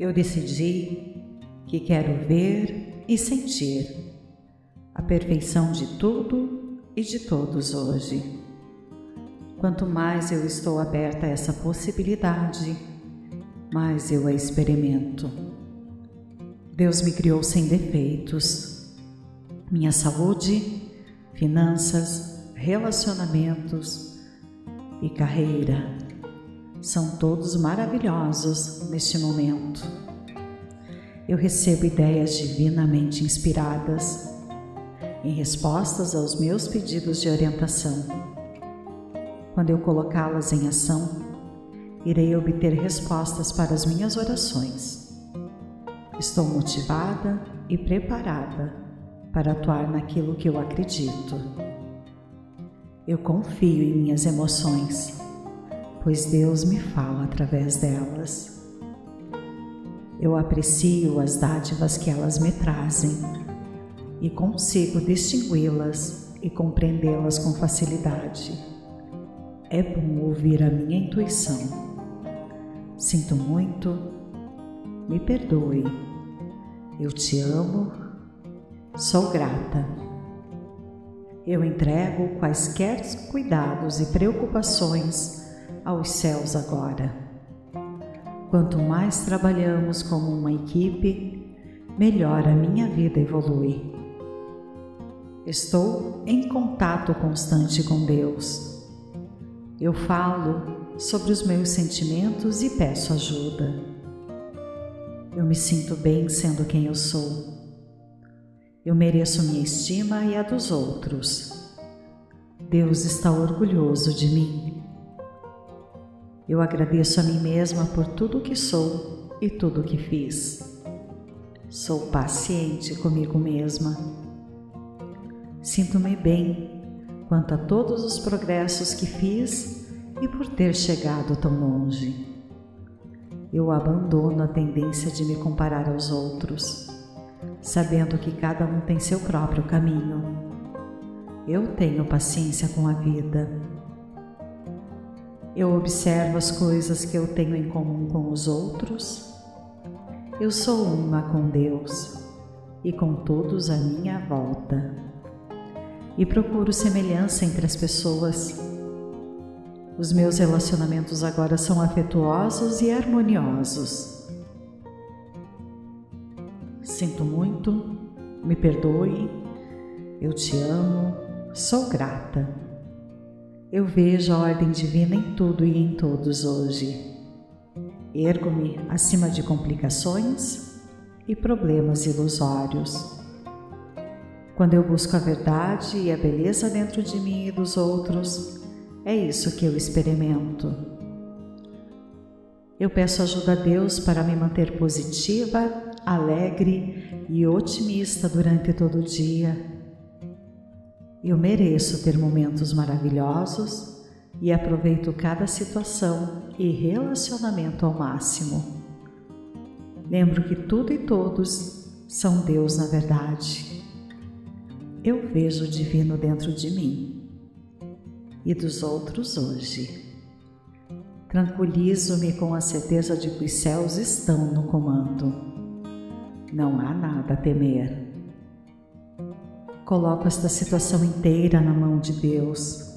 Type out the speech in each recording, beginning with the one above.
Eu decidi que quero ver e sentir a perfeição de tudo e de todos hoje. Quanto mais eu estou aberta a essa possibilidade, mais eu a experimento. Deus me criou sem defeitos. Minha saúde, finanças, relacionamentos e carreira são todos maravilhosos neste momento. Eu recebo ideias divinamente inspiradas em respostas aos meus pedidos de orientação quando eu colocá-las em ação, irei obter respostas para as minhas orações. Estou motivada e preparada para atuar naquilo que eu acredito. Eu confio em minhas emoções, pois Deus me fala através delas. Eu aprecio as dádivas que elas me trazem e consigo distingui-las e compreendê-las com facilidade. É bom ouvir a minha intuição. Sinto muito, me perdoe. Eu te amo, sou grata. Eu entrego quaisquer cuidados e preocupações aos céus agora. Quanto mais trabalhamos como uma equipe, melhor a minha vida evolui. Estou em contato constante com Deus eu falo sobre os meus sentimentos e peço ajuda. Eu me sinto bem sendo quem eu sou. Eu mereço minha estima e a dos outros. Deus está orgulhoso de mim. Eu agradeço a mim mesma por tudo o que sou e tudo o que fiz. Sou paciente comigo mesma. Sinto-me bem quanto a todos os progressos que fiz e por ter chegado tão longe. Eu abandono a tendência de me comparar aos outros, sabendo que cada um tem seu próprio caminho. Eu tenho paciência com a vida. Eu observo as coisas que eu tenho em comum com os outros. Eu sou uma com Deus e com todos à minha volta e procuro semelhança entre as pessoas. Os meus relacionamentos agora são afetuosos e harmoniosos. Sinto muito, me perdoe, eu te amo, sou grata. Eu vejo a ordem divina em tudo e em todos hoje. Ergo-me acima de complicações e problemas ilusórios. Quando eu busco a verdade e a beleza dentro de mim e dos outros, é isso que eu experimento. Eu peço ajuda a Deus para me manter positiva, alegre e otimista durante todo o dia. Eu mereço ter momentos maravilhosos e aproveito cada situação e relacionamento ao máximo. Lembro que tudo e todos são Deus na verdade eu vejo o divino dentro de mim e dos outros hoje. Tranquilizo-me com a certeza de que os céus estão no comando. Não há nada a temer. Coloco esta situação inteira na mão de Deus.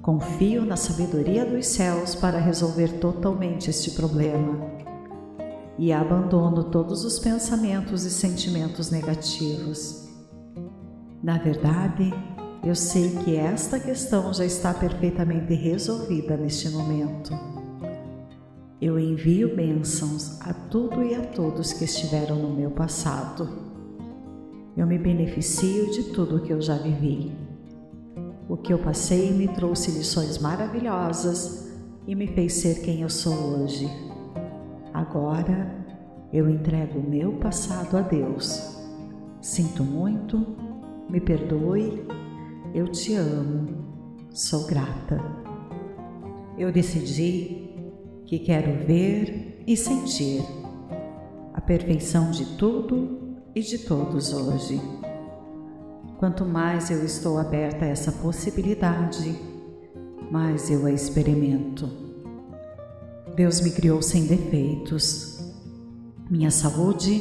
Confio na sabedoria dos céus para resolver totalmente este problema e abandono todos os pensamentos e sentimentos negativos na verdade, eu sei que esta questão já está perfeitamente resolvida neste momento. Eu envio bênçãos a tudo e a todos que estiveram no meu passado. Eu me beneficio de tudo que eu já vivi. O que eu passei me trouxe lições maravilhosas e me fez ser quem eu sou hoje. Agora eu entrego o meu passado a Deus. Sinto muito me perdoe, eu te amo, sou grata. Eu decidi que quero ver e sentir a perfeição de tudo e de todos hoje. Quanto mais eu estou aberta a essa possibilidade, mais eu a experimento. Deus me criou sem defeitos. minha saúde,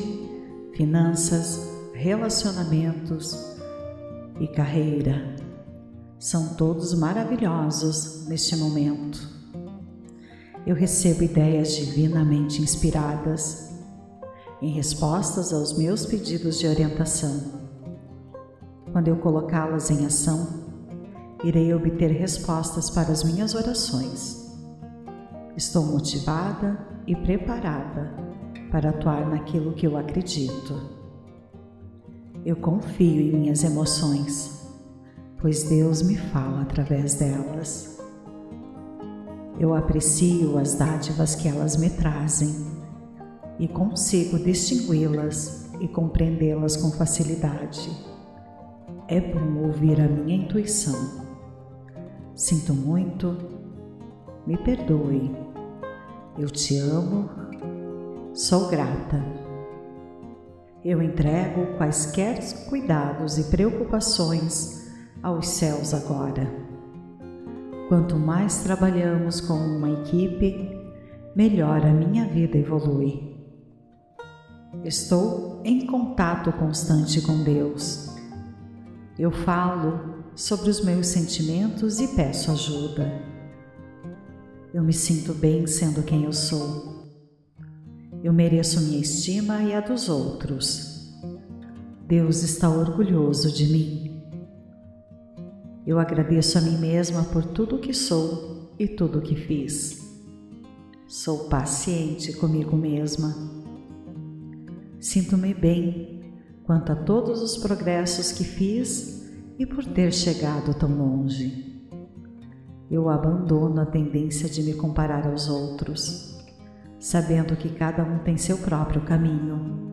finanças, relacionamentos e carreira são todos maravilhosos neste momento. Eu recebo ideias divinamente inspiradas em respostas aos meus pedidos de orientação. Quando eu colocá-las em ação, irei obter respostas para as minhas orações. Estou motivada e preparada para atuar naquilo que eu acredito. Eu confio em minhas emoções, pois Deus me fala através delas. Eu aprecio as dádivas que elas me trazem e consigo distingui-las e compreendê-las com facilidade. É bom ouvir a minha intuição. Sinto muito, me perdoe eu te amo, sou grata. Eu entrego quaisquer cuidados e preocupações aos céus agora. Quanto mais trabalhamos com uma equipe, melhor a minha vida evolui. Estou em contato constante com Deus. Eu falo sobre os meus sentimentos e peço ajuda. Eu me sinto bem sendo quem eu sou. Eu mereço minha estima e a dos outros. Deus está orgulhoso de mim. Eu agradeço a mim mesma por tudo que sou e tudo que fiz. Sou paciente comigo mesma. Sinto-me bem quanto a todos os progressos que fiz e por ter chegado tão longe eu abandono a tendência de me comparar aos outros, sabendo que cada um tem seu próprio caminho.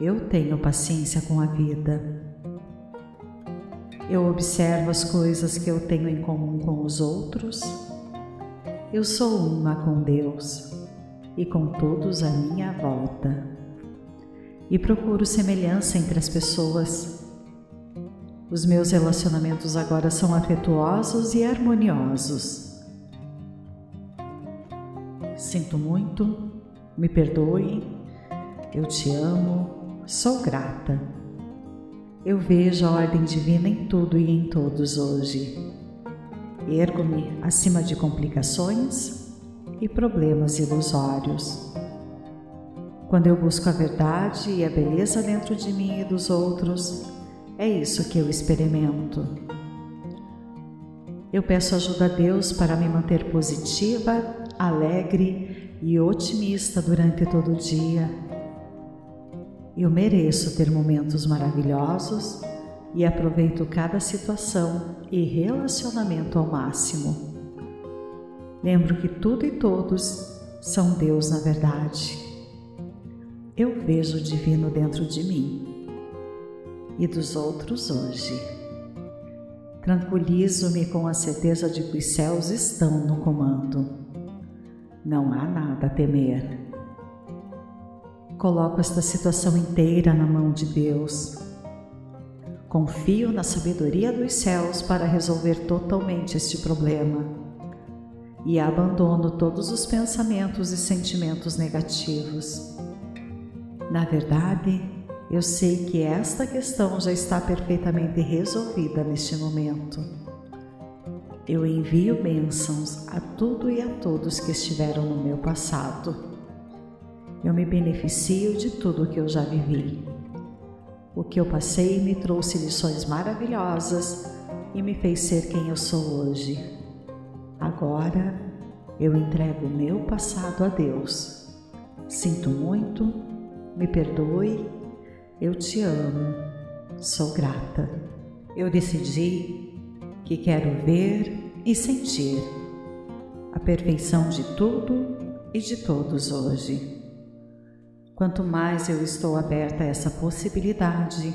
Eu tenho paciência com a vida. Eu observo as coisas que eu tenho em comum com os outros. Eu sou uma com Deus e com todos à minha volta. E procuro semelhança entre as pessoas os meus relacionamentos agora são afetuosos e harmoniosos. Sinto muito, me perdoe, eu te amo, sou grata. Eu vejo a ordem divina em tudo e em todos hoje. Ergo-me acima de complicações e problemas ilusórios. Quando eu busco a verdade e a beleza dentro de mim e dos outros, é isso que eu experimento. Eu peço ajuda a Deus para me manter positiva, alegre e otimista durante todo o dia. Eu mereço ter momentos maravilhosos e aproveito cada situação e relacionamento ao máximo. Lembro que tudo e todos são Deus na verdade. Eu vejo o divino dentro de mim e dos outros hoje. Tranquilizo-me com a certeza de que os céus estão no comando. Não há nada a temer. Coloco esta situação inteira na mão de Deus. Confio na sabedoria dos céus para resolver totalmente este problema e abandono todos os pensamentos e sentimentos negativos. Na verdade, eu sei que esta questão já está perfeitamente resolvida neste momento. Eu envio bênçãos a tudo e a todos que estiveram no meu passado. Eu me beneficio de tudo o que eu já vivi. O que eu passei me trouxe lições maravilhosas e me fez ser quem eu sou hoje. Agora eu entrego o meu passado a Deus. Sinto muito, me perdoe eu te amo, sou grata. Eu decidi que quero ver e sentir a perfeição de tudo e de todos hoje. Quanto mais eu estou aberta a essa possibilidade,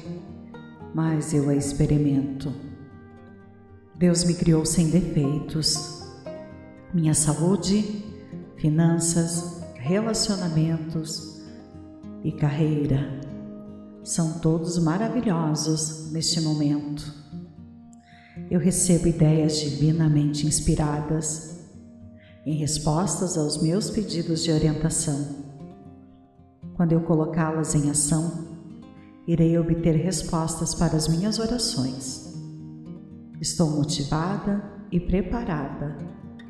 mais eu a experimento. Deus me criou sem defeitos. Minha saúde, finanças, relacionamentos e carreira são todos maravilhosos neste momento. Eu recebo ideias divinamente inspiradas em respostas aos meus pedidos de orientação. Quando eu colocá-las em ação, irei obter respostas para as minhas orações. Estou motivada e preparada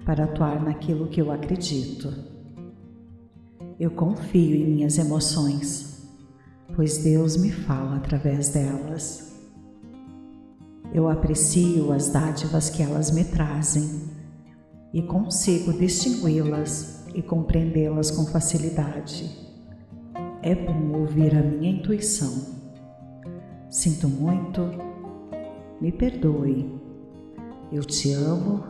para atuar naquilo que eu acredito. Eu confio em minhas emoções, pois Deus me fala através delas. Eu aprecio as dádivas que elas me trazem e consigo distingui-las e compreendê-las com facilidade. É bom ouvir a minha intuição. Sinto muito, me perdoe. Eu te amo,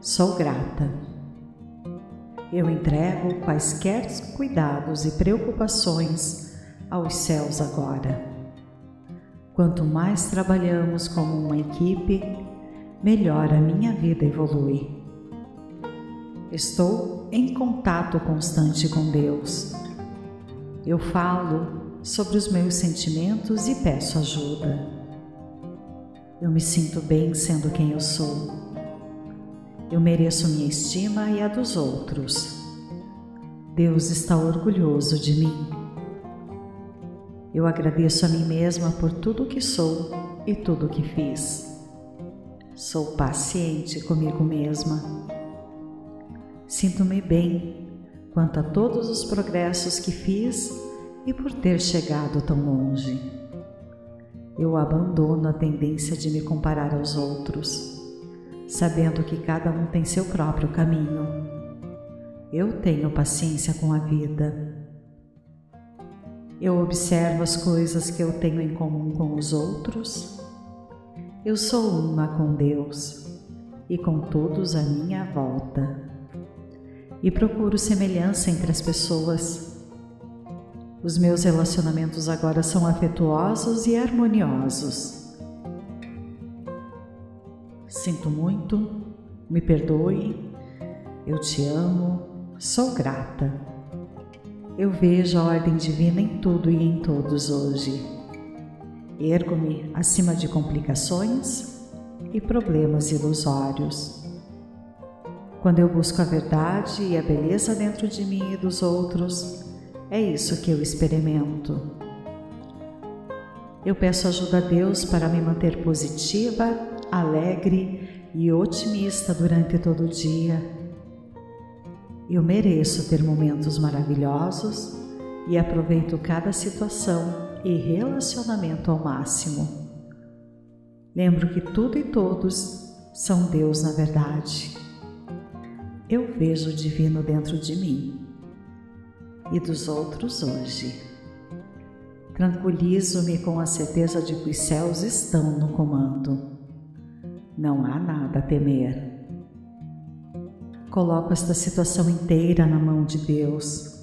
sou grata. Eu entrego quaisquer cuidados e preocupações aos céus agora. Quanto mais trabalhamos como uma equipe, melhor a minha vida evolui. Estou em contato constante com Deus. Eu falo sobre os meus sentimentos e peço ajuda. Eu me sinto bem sendo quem eu sou. Eu mereço minha estima e a dos outros. Deus está orgulhoso de mim. Eu agradeço a mim mesma por tudo que sou e tudo que fiz. Sou paciente comigo mesma. Sinto-me bem quanto a todos os progressos que fiz e por ter chegado tão longe. Eu abandono a tendência de me comparar aos outros, sabendo que cada um tem seu próprio caminho. Eu tenho paciência com a vida. Eu observo as coisas que eu tenho em comum com os outros. Eu sou uma com Deus e com todos à minha volta. E procuro semelhança entre as pessoas os meus relacionamentos agora são afetuosos e harmoniosos. Sinto muito, me perdoe, eu te amo, sou grata. Eu vejo a ordem divina em tudo e em todos hoje. Ergo-me acima de complicações e problemas ilusórios. Quando eu busco a verdade e a beleza dentro de mim e dos outros, é isso que eu experimento. Eu peço ajuda a Deus para me manter positiva, alegre e otimista durante todo o dia. Eu mereço ter momentos maravilhosos e aproveito cada situação e relacionamento ao máximo. Lembro que tudo e todos são Deus na verdade. Eu vejo o divino dentro de mim e dos outros hoje. Tranquilizo-me com a certeza de que os céus estão no comando. Não há nada a temer. Coloco esta situação inteira na mão de Deus.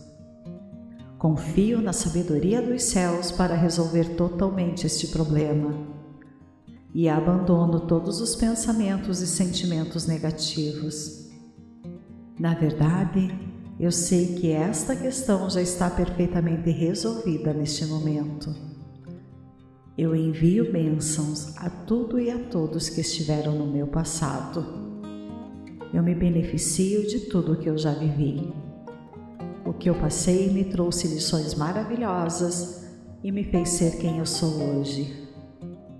Confio na sabedoria dos céus para resolver totalmente este problema e abandono todos os pensamentos e sentimentos negativos. Na verdade, eu sei que esta questão já está perfeitamente resolvida neste momento. Eu envio bênçãos a tudo e a todos que estiveram no meu passado. Eu me beneficio de tudo o que eu já vivi. O que eu passei me trouxe lições maravilhosas e me fez ser quem eu sou hoje.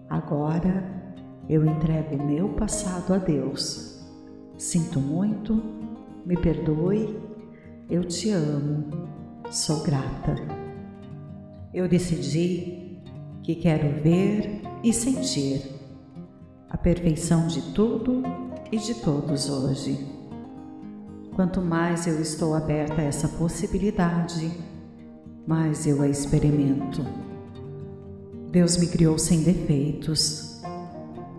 Agora eu entrego o meu passado a Deus. Sinto muito, me perdoe eu te amo, sou grata. Eu decidi que quero ver e sentir a perfeição de tudo e de todos hoje. Quanto mais eu estou aberta a essa possibilidade, mais eu a experimento. Deus me criou sem defeitos.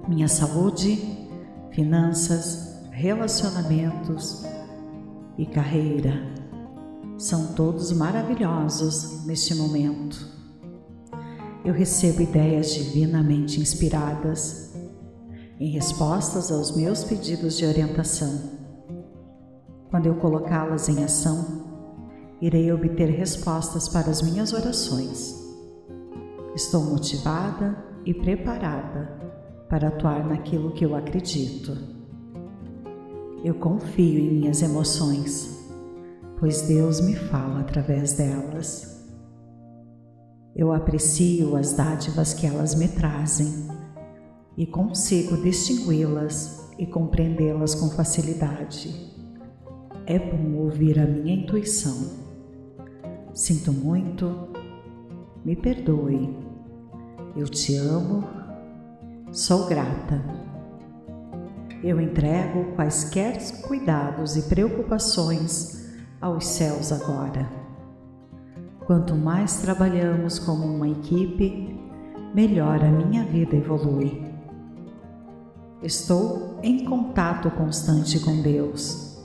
Minha saúde, finanças, relacionamentos e carreira são todos maravilhosos neste momento. Eu recebo ideias divinamente inspiradas em respostas aos meus pedidos de orientação. Quando eu colocá-las em ação, irei obter respostas para as minhas orações. Estou motivada e preparada para atuar naquilo que eu acredito. Eu confio em minhas emoções pois Deus me fala através delas. Eu aprecio as dádivas que elas me trazem e consigo distingui-las e compreendê-las com facilidade. É bom ouvir a minha intuição. Sinto muito, me perdoe. Eu te amo, sou grata. Eu entrego quaisquer cuidados e preocupações aos céus agora. Quanto mais trabalhamos como uma equipe, melhor a minha vida evolui. Estou em contato constante com Deus.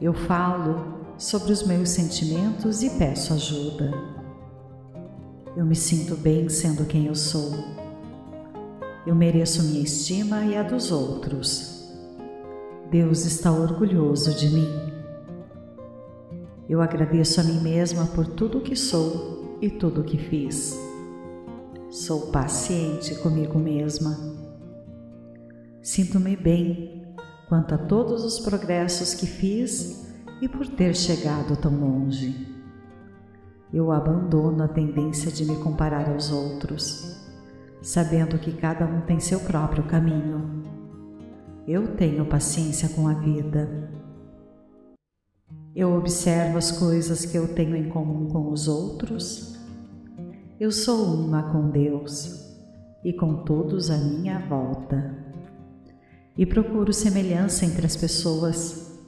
Eu falo sobre os meus sentimentos e peço ajuda. Eu me sinto bem sendo quem eu sou. Eu mereço minha estima e a dos outros. Deus está orgulhoso de mim. Eu agradeço a mim mesma por tudo o que sou e tudo o que fiz. Sou paciente comigo mesma. Sinto-me bem quanto a todos os progressos que fiz e por ter chegado tão longe. Eu abandono a tendência de me comparar aos outros, sabendo que cada um tem seu próprio caminho. Eu tenho paciência com a vida eu observo as coisas que eu tenho em comum com os outros. Eu sou uma com Deus e com todos à minha volta. E procuro semelhança entre as pessoas.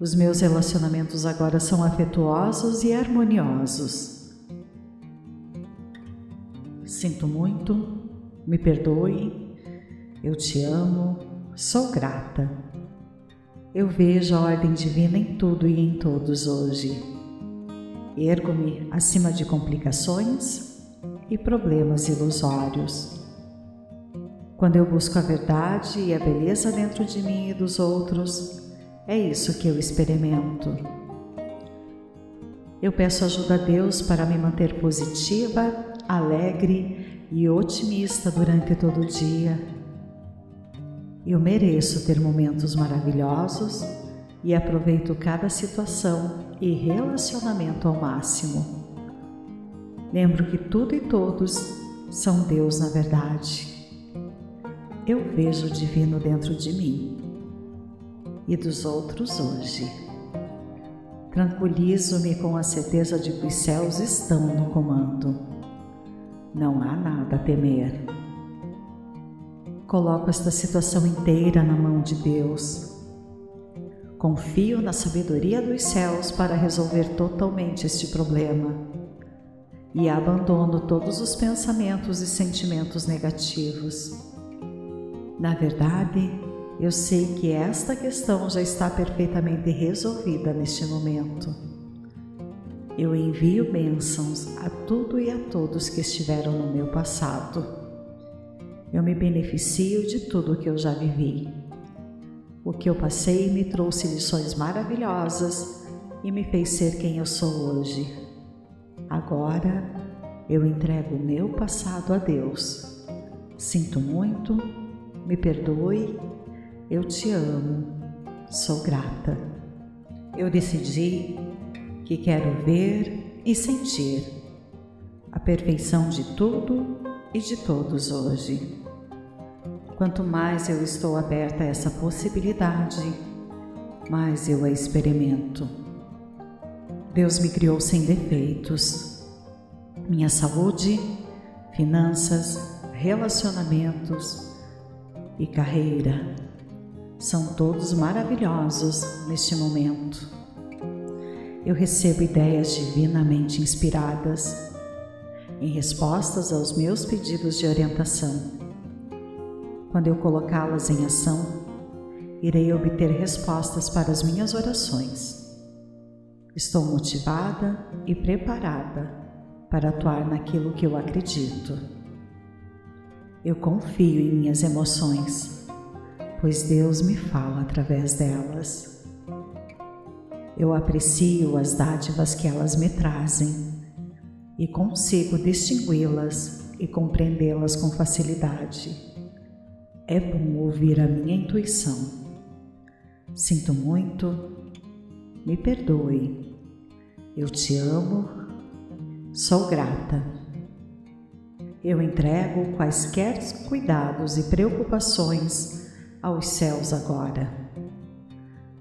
Os meus relacionamentos agora são afetuosos e harmoniosos. Sinto muito, me perdoe, eu te amo, sou grata. Eu vejo a ordem divina em tudo e em todos hoje. Ergo-me acima de complicações e problemas ilusórios. Quando eu busco a verdade e a beleza dentro de mim e dos outros, é isso que eu experimento. Eu peço ajuda a Deus para me manter positiva, alegre e otimista durante todo o dia eu mereço ter momentos maravilhosos e aproveito cada situação e relacionamento ao máximo. Lembro que tudo e todos são Deus na verdade. Eu vejo o divino dentro de mim e dos outros hoje. Tranquilizo-me com a certeza de que os céus estão no comando. Não há nada a temer. Coloco esta situação inteira na mão de Deus. Confio na sabedoria dos céus para resolver totalmente este problema e abandono todos os pensamentos e sentimentos negativos. Na verdade, eu sei que esta questão já está perfeitamente resolvida neste momento. Eu envio bênçãos a tudo e a todos que estiveram no meu passado eu me beneficio de tudo o que eu já vivi. O que eu passei me trouxe lições maravilhosas e me fez ser quem eu sou hoje. Agora eu entrego o meu passado a Deus. Sinto muito, me perdoe, eu te amo, sou grata. Eu decidi que quero ver e sentir a perfeição de tudo e de todos hoje. Quanto mais eu estou aberta a essa possibilidade, mais eu a experimento. Deus me criou sem defeitos. Minha saúde, finanças, relacionamentos e carreira são todos maravilhosos neste momento. Eu recebo ideias divinamente inspiradas em respostas aos meus pedidos de orientação quando eu colocá-las em ação, irei obter respostas para as minhas orações. Estou motivada e preparada para atuar naquilo que eu acredito. Eu confio em minhas emoções, pois Deus me fala através delas. Eu aprecio as dádivas que elas me trazem e consigo distingui-las e compreendê-las com facilidade. É bom ouvir a minha intuição. Sinto muito, me perdoe. Eu te amo, Sou grata. Eu entrego quaisquer cuidados e preocupações aos céus agora.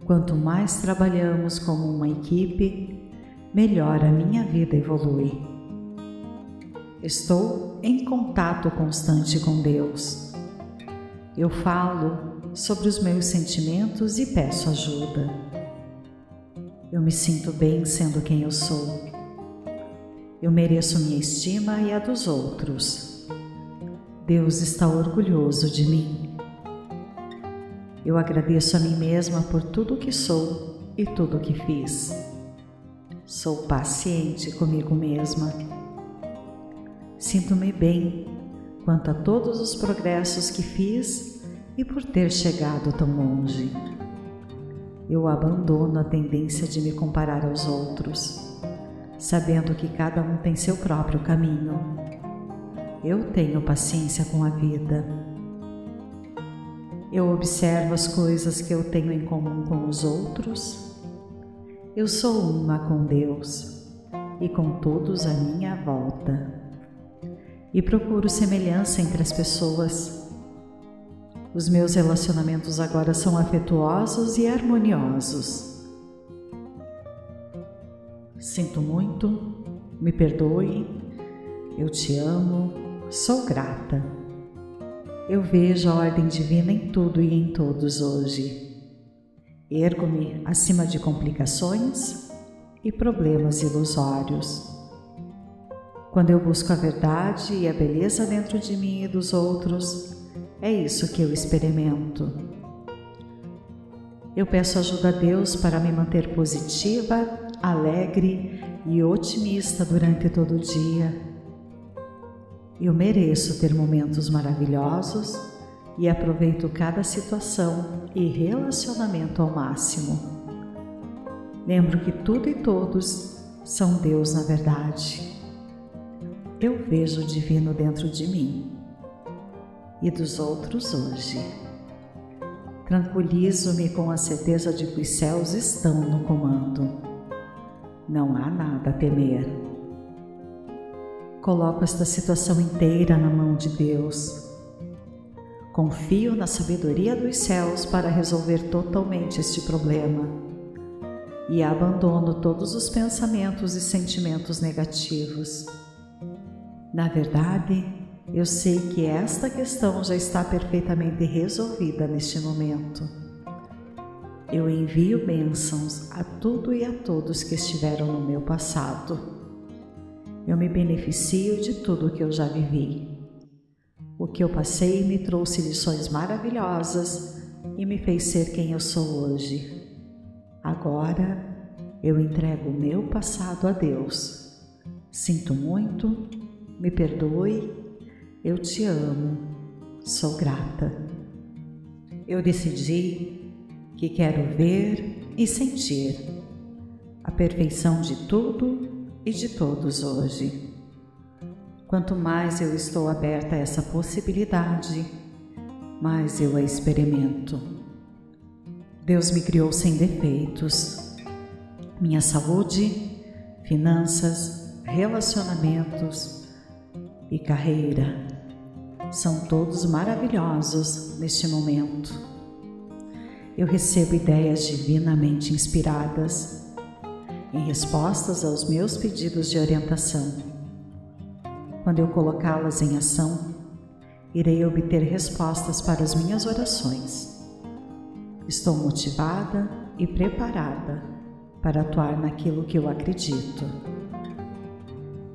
Quanto mais trabalhamos como uma equipe, melhor a minha vida evolui. Estou em contato constante com Deus. Eu falo sobre os meus sentimentos e peço ajuda. Eu me sinto bem sendo quem eu sou. Eu mereço minha estima e a dos outros. Deus está orgulhoso de mim. Eu agradeço a mim mesma por tudo que sou e tudo que fiz. Sou paciente comigo mesma. Sinto-me bem quanto a todos os progressos que fiz e por ter chegado tão longe. Eu abandono a tendência de me comparar aos outros, sabendo que cada um tem seu próprio caminho. Eu tenho paciência com a vida eu observo as coisas que eu tenho em comum com os outros. Eu sou uma com Deus e com todos à minha volta. E procuro semelhança entre as pessoas. Os meus relacionamentos agora são afetuosos e harmoniosos. Sinto muito, me perdoe, eu te amo, sou grata. Eu vejo a ordem divina em tudo e em todos hoje. Ergo-me acima de complicações e problemas ilusórios. Quando eu busco a verdade e a beleza dentro de mim e dos outros, é isso que eu experimento. Eu peço ajuda a Deus para me manter positiva, alegre e otimista durante todo o dia eu mereço ter momentos maravilhosos e aproveito cada situação e relacionamento ao máximo. Lembro que tudo e todos são Deus na verdade. Eu vejo o divino dentro de mim e dos outros hoje. Tranquilizo-me com a certeza de que os céus estão no comando. Não há nada a temer. Coloco esta situação inteira na mão de Deus. Confio na sabedoria dos céus para resolver totalmente este problema e abandono todos os pensamentos e sentimentos negativos. Na verdade, eu sei que esta questão já está perfeitamente resolvida neste momento. Eu envio bênçãos a tudo e a todos que estiveram no meu passado eu me beneficio de tudo o que eu já vivi. O que eu passei me trouxe lições maravilhosas e me fez ser quem eu sou hoje. Agora eu entrego o meu passado a Deus. Sinto muito, me perdoe, eu te amo, sou grata. Eu decidi que quero ver e sentir a perfeição de tudo e de todos hoje. Quanto mais eu estou aberta a essa possibilidade, mais eu a experimento. Deus me criou sem defeitos. Minha saúde, finanças, relacionamentos e carreira são todos maravilhosos neste momento. Eu recebo ideias divinamente inspiradas em respostas aos meus pedidos de orientação. Quando eu colocá-las em ação, irei obter respostas para as minhas orações. Estou motivada e preparada para atuar naquilo que eu acredito.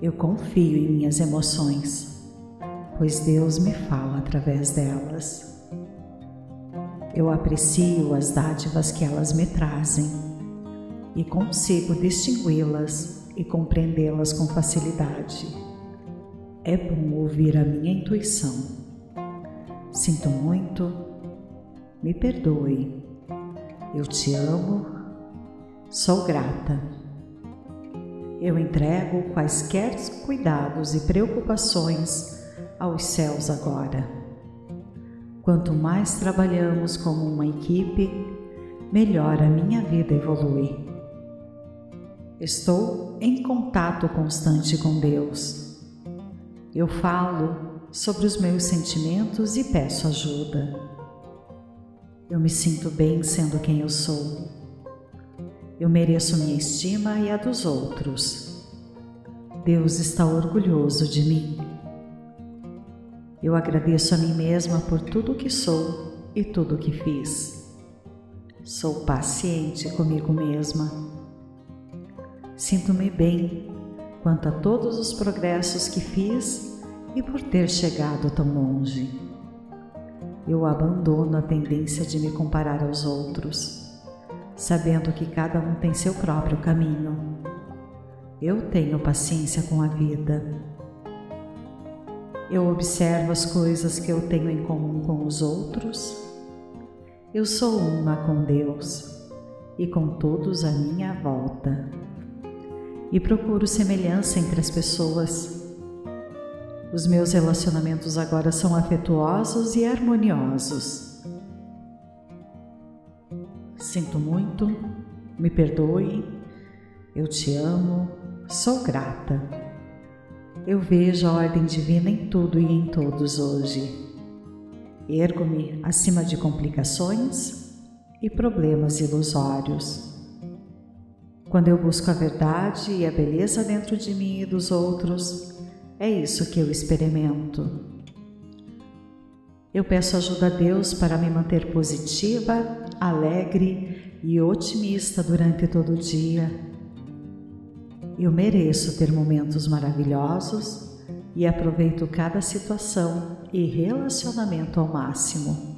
Eu confio em minhas emoções, pois Deus me fala através delas. Eu aprecio as dádivas que elas me trazem e consigo distingui-las e compreendê-las com facilidade. É bom ouvir a minha intuição. Sinto muito, me perdoe. Eu te amo, sou grata. Eu entrego quaisquer cuidados e preocupações aos céus agora. Quanto mais trabalhamos como uma equipe, melhor a minha vida evolui. Estou em contato constante com Deus. Eu falo sobre os meus sentimentos e peço ajuda. Eu me sinto bem sendo quem eu sou. Eu mereço minha estima e a dos outros. Deus está orgulhoso de mim. Eu agradeço a mim mesma por tudo que sou e tudo que fiz. Sou paciente comigo mesma. Sinto-me bem quanto a todos os progressos que fiz e por ter chegado tão longe. Eu abandono a tendência de me comparar aos outros, sabendo que cada um tem seu próprio caminho. Eu tenho paciência com a vida eu observo as coisas que eu tenho em comum com os outros. Eu sou uma com Deus e com todos à minha volta. E procuro semelhança entre as pessoas. Os meus relacionamentos agora são afetuosos e harmoniosos. Sinto muito, me perdoe, eu te amo, sou grata. Eu vejo a ordem divina em tudo e em todos hoje. Ergo-me acima de complicações e problemas ilusórios. Quando eu busco a verdade e a beleza dentro de mim e dos outros, é isso que eu experimento. Eu peço ajuda a Deus para me manter positiva, alegre e otimista durante todo o dia eu mereço ter momentos maravilhosos e aproveito cada situação e relacionamento ao máximo.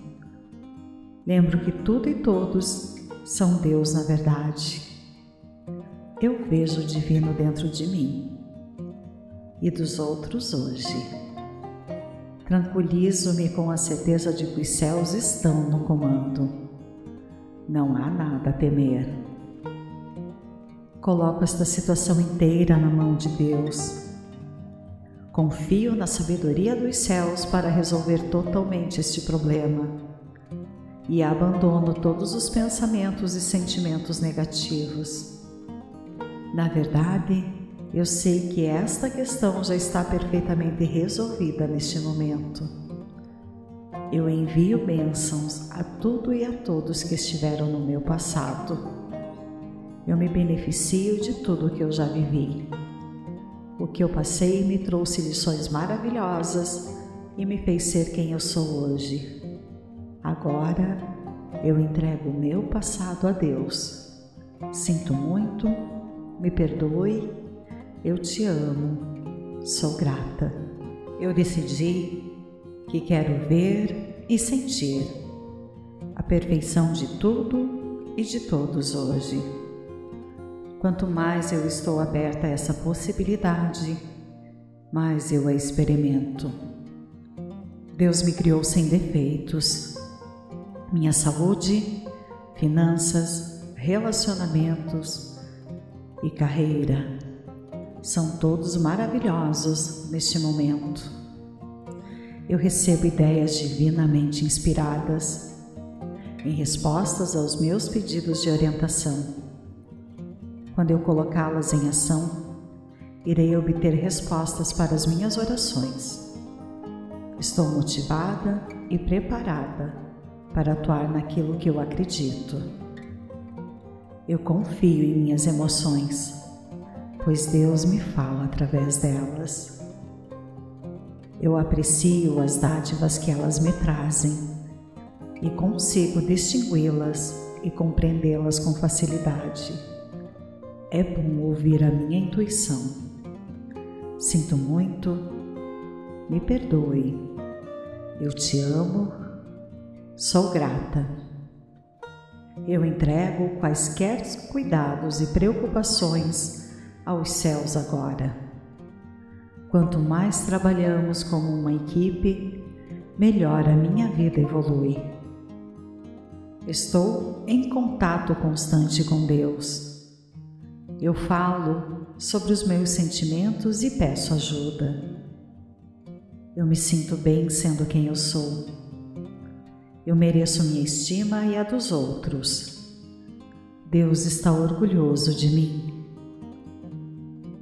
Lembro que tudo e todos são Deus na verdade. Eu vejo o divino dentro de mim e dos outros hoje. Tranquilizo-me com a certeza de que os céus estão no comando. Não há nada a temer. Coloco esta situação inteira na mão de Deus. Confio na sabedoria dos céus para resolver totalmente este problema e abandono todos os pensamentos e sentimentos negativos. Na verdade, eu sei que esta questão já está perfeitamente resolvida neste momento. Eu envio bênçãos a tudo e a todos que estiveram no meu passado eu me beneficio de tudo o que eu já vivi. O que eu passei me trouxe lições maravilhosas e me fez ser quem eu sou hoje. Agora eu entrego o meu passado a Deus. Sinto muito, me perdoe, eu te amo, sou grata. Eu decidi que quero ver e sentir a perfeição de tudo e de todos hoje. Quanto mais eu estou aberta a essa possibilidade, mais eu a experimento. Deus me criou sem defeitos. Minha saúde, finanças, relacionamentos e carreira são todos maravilhosos neste momento. Eu recebo ideias divinamente inspiradas em respostas aos meus pedidos de orientação quando eu colocá-las em ação, irei obter respostas para as minhas orações. Estou motivada e preparada para atuar naquilo que eu acredito. Eu confio em minhas emoções, pois Deus me fala através delas. Eu aprecio as dádivas que elas me trazem e consigo distingui-las e compreendê-las com facilidade. É bom ouvir a minha intuição. Sinto muito, me perdoe. Eu te amo, sou grata. Eu entrego quaisquer cuidados e preocupações aos céus agora. Quanto mais trabalhamos como uma equipe, melhor a minha vida evolui. Estou em contato constante com Deus eu falo sobre os meus sentimentos e peço ajuda. Eu me sinto bem sendo quem eu sou. Eu mereço minha estima e a dos outros. Deus está orgulhoso de mim.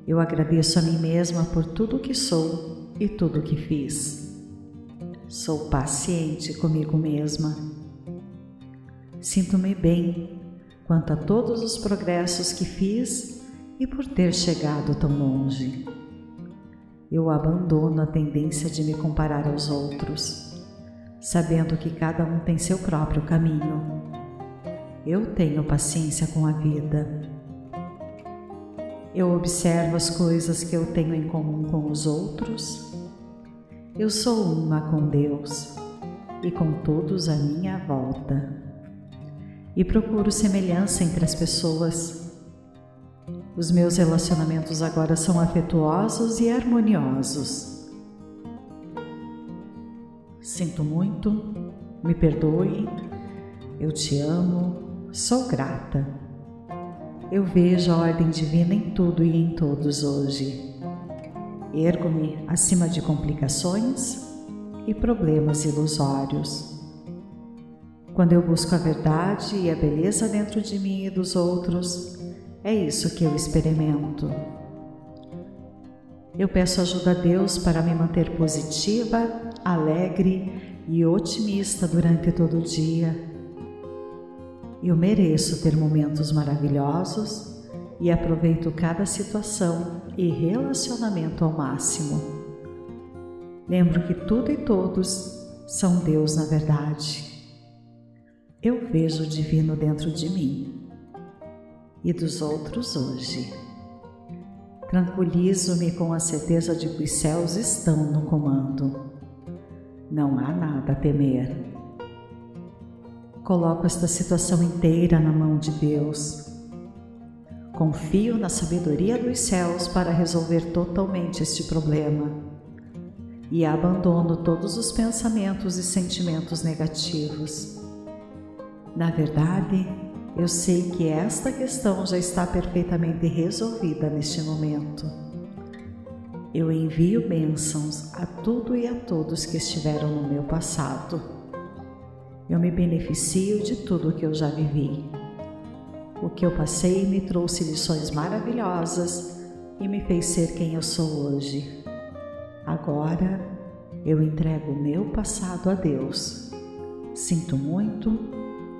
Eu agradeço a mim mesma por tudo que sou e tudo que fiz. Sou paciente comigo mesma. Sinto-me bem quanto a todos os progressos que fiz e por ter chegado tão longe. Eu abandono a tendência de me comparar aos outros, sabendo que cada um tem seu próprio caminho. Eu tenho paciência com a vida. Eu observo as coisas que eu tenho em comum com os outros. Eu sou uma com Deus e com todos à minha volta. E procuro semelhança entre as pessoas os meus relacionamentos agora são afetuosos e harmoniosos. Sinto muito, me perdoe, eu te amo, sou grata. Eu vejo a ordem divina em tudo e em todos hoje. Ergo-me acima de complicações e problemas ilusórios. Quando eu busco a verdade e a beleza dentro de mim e dos outros, é isso que eu experimento. Eu peço ajuda a Deus para me manter positiva, alegre e otimista durante todo o dia. Eu mereço ter momentos maravilhosos e aproveito cada situação e relacionamento ao máximo. Lembro que tudo e todos são Deus na verdade. Eu vejo o divino dentro de mim e dos outros hoje. Tranquilizo-me com a certeza de que os céus estão no comando. Não há nada a temer. Coloco esta situação inteira na mão de Deus. Confio na sabedoria dos céus para resolver totalmente este problema e abandono todos os pensamentos e sentimentos negativos. Na verdade, eu sei que esta questão já está perfeitamente resolvida neste momento. Eu envio bênçãos a tudo e a todos que estiveram no meu passado. Eu me beneficio de tudo o que eu já vivi. O que eu passei me trouxe lições maravilhosas e me fez ser quem eu sou hoje. Agora eu entrego o meu passado a Deus. Sinto muito,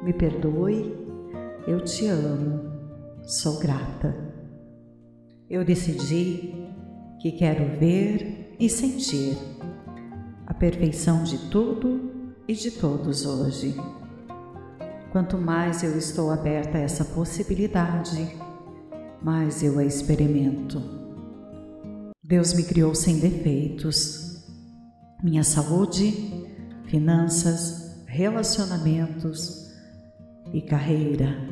me perdoe eu te amo, sou grata. Eu decidi que quero ver e sentir a perfeição de tudo e de todos hoje. Quanto mais eu estou aberta a essa possibilidade, mais eu a experimento. Deus me criou sem defeitos. Minha saúde, finanças, relacionamentos, e carreira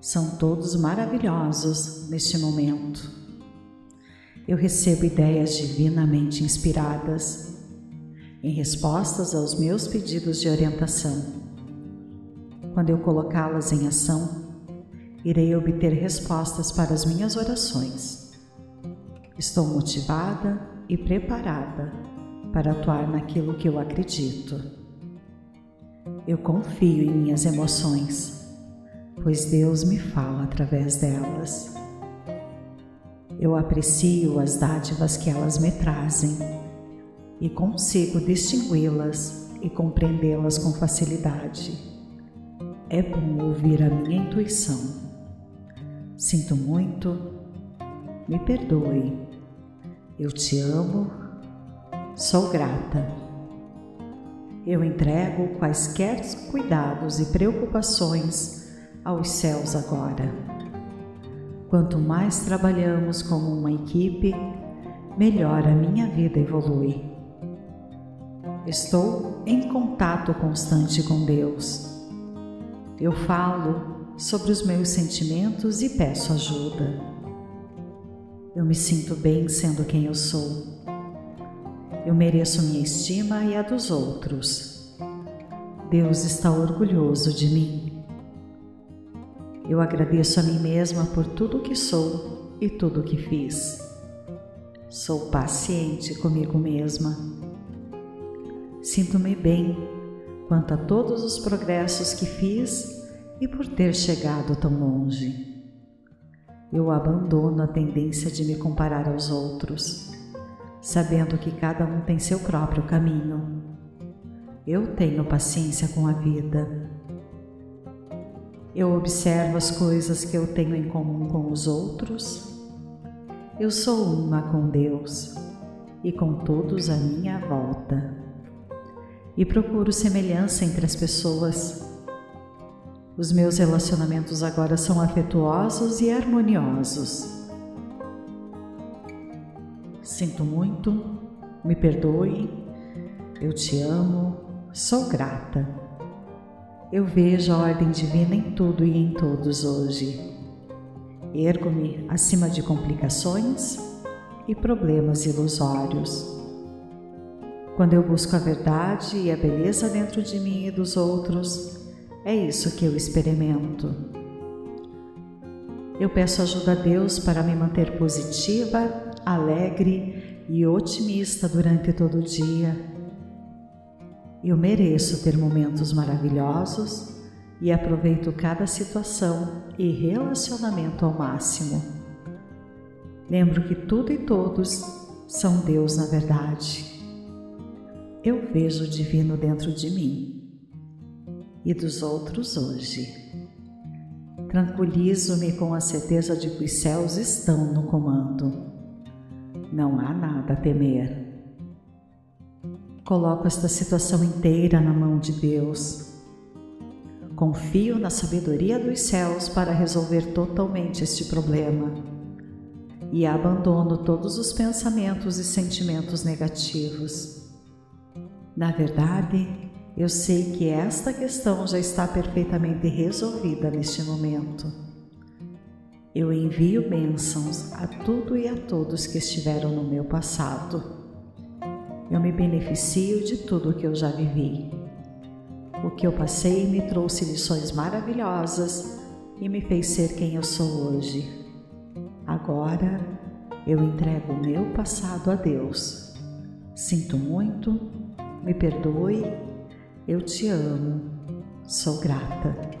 são todos maravilhosos neste momento. Eu recebo ideias divinamente inspiradas em respostas aos meus pedidos de orientação. Quando eu colocá-las em ação, irei obter respostas para as minhas orações. Estou motivada e preparada para atuar naquilo que eu acredito. Eu confio em minhas emoções, pois Deus me fala através delas. Eu aprecio as dádivas que elas me trazem e consigo distingui-las e compreendê-las com facilidade. É bom ouvir a minha intuição. Sinto muito, me perdoe. Eu te amo, sou grata eu entrego quaisquer cuidados e preocupações aos céus agora. Quanto mais trabalhamos como uma equipe, melhor a minha vida evolui. Estou em contato constante com Deus. Eu falo sobre os meus sentimentos e peço ajuda. Eu me sinto bem sendo quem eu sou. Eu mereço minha estima e a dos outros. Deus está orgulhoso de mim. Eu agradeço a mim mesma por tudo que sou e tudo que fiz. Sou paciente comigo mesma. Sinto-me bem quanto a todos os progressos que fiz e por ter chegado tão longe. eu abandono a tendência de me comparar aos outros, sabendo que cada um tem seu próprio caminho. Eu tenho paciência com a vida. Eu observo as coisas que eu tenho em comum com os outros. Eu sou uma com Deus e com todos à minha volta. E procuro semelhança entre as pessoas os meus relacionamentos agora são afetuosos e harmoniosos. Sinto muito, me perdoe, eu te amo, sou grata. Eu vejo a ordem divina em tudo e em todos hoje. Ergo-me acima de complicações e problemas ilusórios. Quando eu busco a verdade e a beleza dentro de mim e dos outros, é isso que eu experimento. Eu peço ajuda a Deus para me manter positiva, alegre e otimista durante todo o dia. Eu mereço ter momentos maravilhosos e aproveito cada situação e relacionamento ao máximo. Lembro que tudo e todos são Deus na verdade. Eu vejo o divino dentro de mim e dos outros hoje. Tranquilizo-me com a certeza de que os céus estão no comando. Não há nada a temer. Coloco esta situação inteira na mão de Deus. Confio na sabedoria dos céus para resolver totalmente este problema e abandono todos os pensamentos e sentimentos negativos. Na verdade, eu sei que esta questão já está perfeitamente resolvida neste momento. Eu envio bênçãos a tudo e a todos que estiveram no meu passado. Eu me beneficio de tudo o que eu já vivi. O que eu passei me trouxe lições maravilhosas e me fez ser quem eu sou hoje. Agora eu entrego o meu passado a Deus. Sinto muito, me perdoe eu te amo, sou grata.